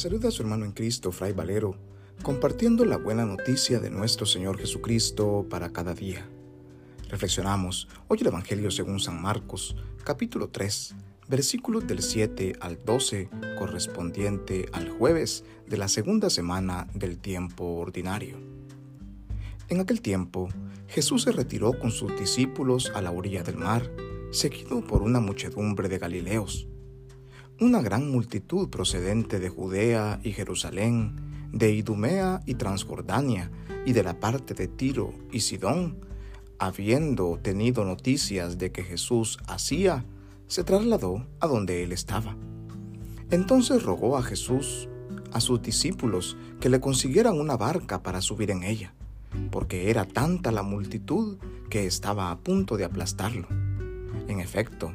saluda a su hermano en Cristo, Fray Valero, compartiendo la buena noticia de nuestro Señor Jesucristo para cada día. Reflexionamos hoy el Evangelio según San Marcos, capítulo 3, versículos del 7 al 12, correspondiente al jueves de la segunda semana del tiempo ordinario. En aquel tiempo, Jesús se retiró con sus discípulos a la orilla del mar, seguido por una muchedumbre de Galileos una gran multitud procedente de Judea y Jerusalén, de Idumea y Transjordania, y de la parte de Tiro y Sidón, habiendo tenido noticias de que Jesús hacía, se trasladó a donde él estaba. Entonces rogó a Jesús, a sus discípulos, que le consiguieran una barca para subir en ella, porque era tanta la multitud que estaba a punto de aplastarlo. En efecto,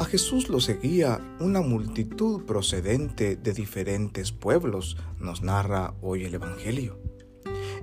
A Jesús lo seguía una multitud procedente de diferentes pueblos, nos narra hoy el Evangelio.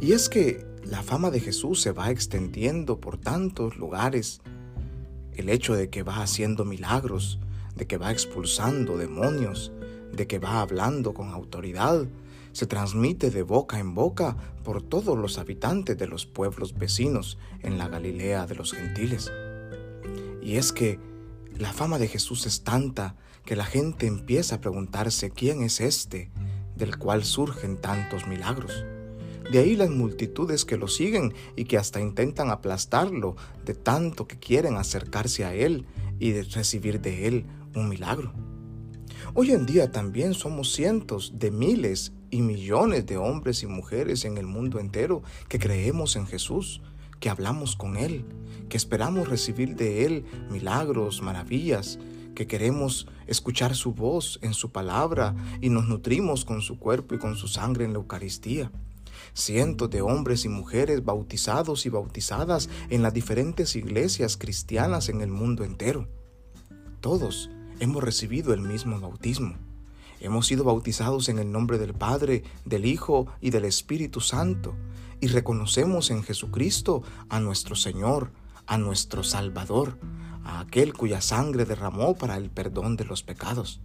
Y es que la fama de Jesús se va extendiendo por tantos lugares. El hecho de que va haciendo milagros, de que va expulsando demonios, de que va hablando con autoridad, se transmite de boca en boca por todos los habitantes de los pueblos vecinos en la Galilea de los gentiles. Y es que la fama de Jesús es tanta que la gente empieza a preguntarse quién es este del cual surgen tantos milagros. De ahí las multitudes que lo siguen y que hasta intentan aplastarlo de tanto que quieren acercarse a Él y recibir de Él un milagro. Hoy en día también somos cientos de miles y millones de hombres y mujeres en el mundo entero que creemos en Jesús, que hablamos con Él, que esperamos recibir de Él milagros, maravillas, que queremos escuchar su voz en su palabra y nos nutrimos con su cuerpo y con su sangre en la Eucaristía. Cientos de hombres y mujeres bautizados y bautizadas en las diferentes iglesias cristianas en el mundo entero. Todos hemos recibido el mismo bautismo. Hemos sido bautizados en el nombre del Padre, del Hijo y del Espíritu Santo y reconocemos en Jesucristo a nuestro Señor, a nuestro Salvador, a aquel cuya sangre derramó para el perdón de los pecados.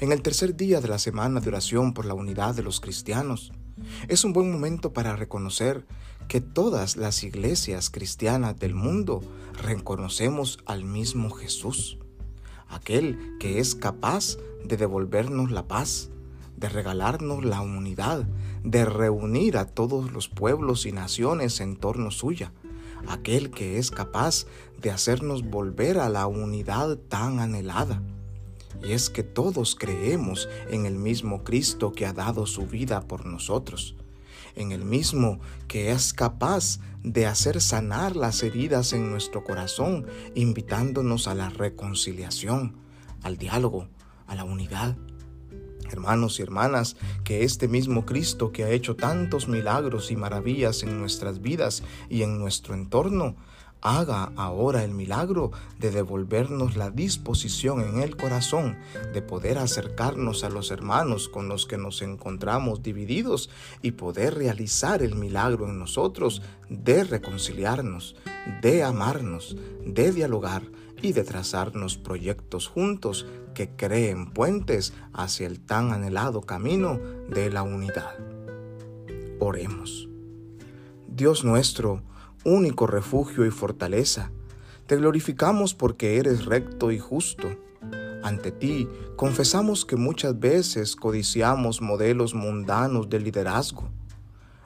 En el tercer día de la semana de oración por la unidad de los cristianos, es un buen momento para reconocer que todas las iglesias cristianas del mundo reconocemos al mismo Jesús, aquel que es capaz de devolvernos la paz, de regalarnos la unidad, de reunir a todos los pueblos y naciones en torno suya, aquel que es capaz de hacernos volver a la unidad tan anhelada. Y es que todos creemos en el mismo Cristo que ha dado su vida por nosotros, en el mismo que es capaz de hacer sanar las heridas en nuestro corazón, invitándonos a la reconciliación, al diálogo, a la unidad. Hermanos y hermanas, que este mismo Cristo que ha hecho tantos milagros y maravillas en nuestras vidas y en nuestro entorno, haga ahora el milagro de devolvernos la disposición en el corazón de poder acercarnos a los hermanos con los que nos encontramos divididos y poder realizar el milagro en nosotros de reconciliarnos, de amarnos, de dialogar y de trazarnos proyectos juntos que creen puentes hacia el tan anhelado camino de la unidad. Oremos. Dios nuestro, único refugio y fortaleza, te glorificamos porque eres recto y justo. Ante ti confesamos que muchas veces codiciamos modelos mundanos de liderazgo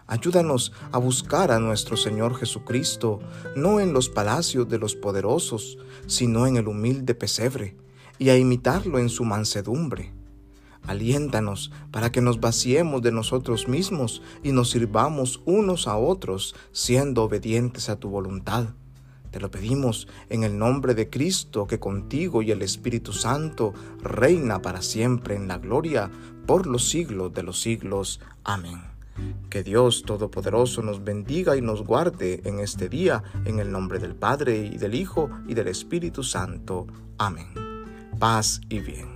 Ayúdanos a buscar a nuestro Señor Jesucristo, no en los palacios de los poderosos, sino en el humilde pesebre, y a imitarlo en su mansedumbre. Aliéntanos para que nos vaciemos de nosotros mismos y nos sirvamos unos a otros, siendo obedientes a tu voluntad. Te lo pedimos en el nombre de Cristo, que contigo y el Espíritu Santo reina para siempre en la gloria por los siglos de los siglos. Amén. Que Dios Todopoderoso nos bendiga y nos guarde en este día, en el nombre del Padre y del Hijo y del Espíritu Santo. Amén. Paz y bien.